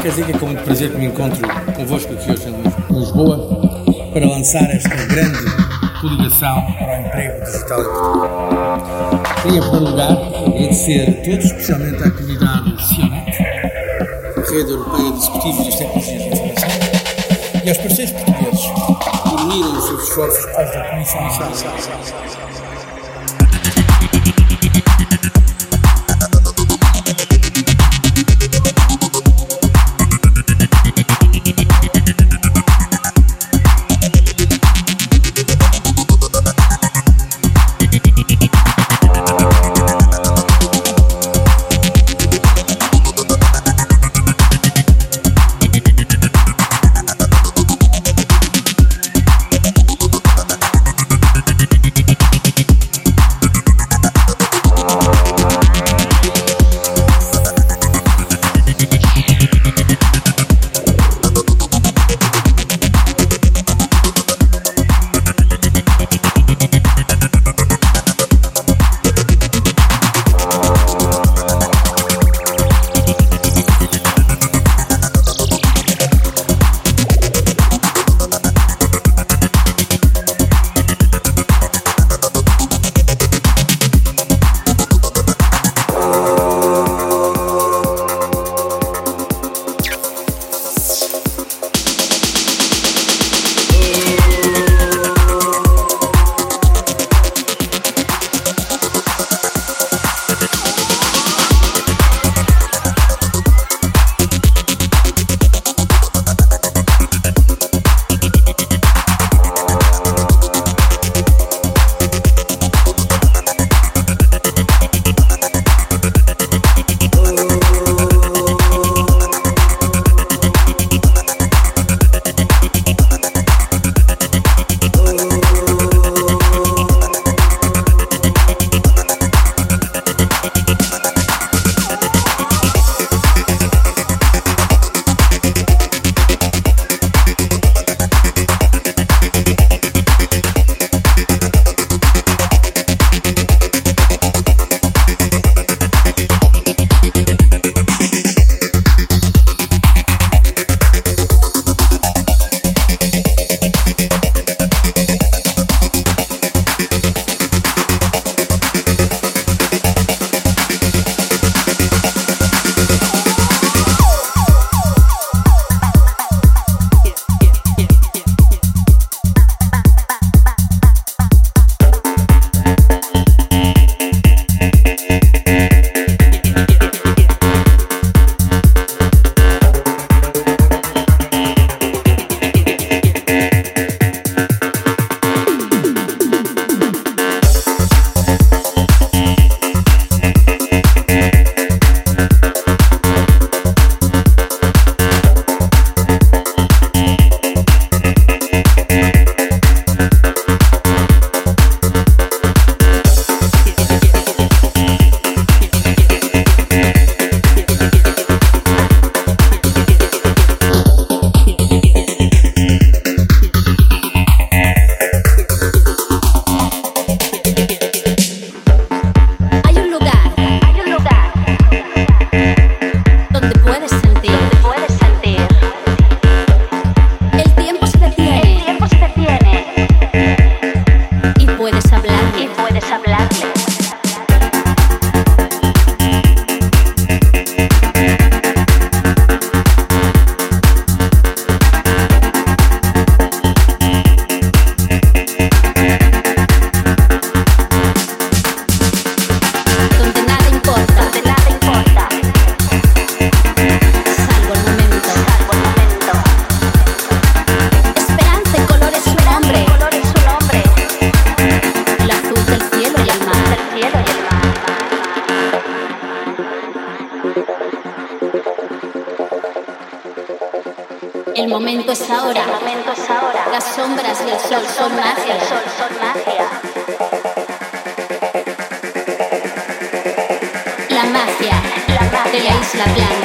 Que é com muito prazer que me encontro convosco aqui hoje em Lisboa? Para lançar esta grande coligação para o emprego digital. Queria, em primeiro lugar, agradecer a todos, especialmente à comunidade Sionet, Rede Europeia de Executivos das Tecnologias de Informação, e aos parceiros portugueses por unirem os seus esforços aos da Comissão la plana.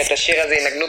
את השיר הזה ינגנו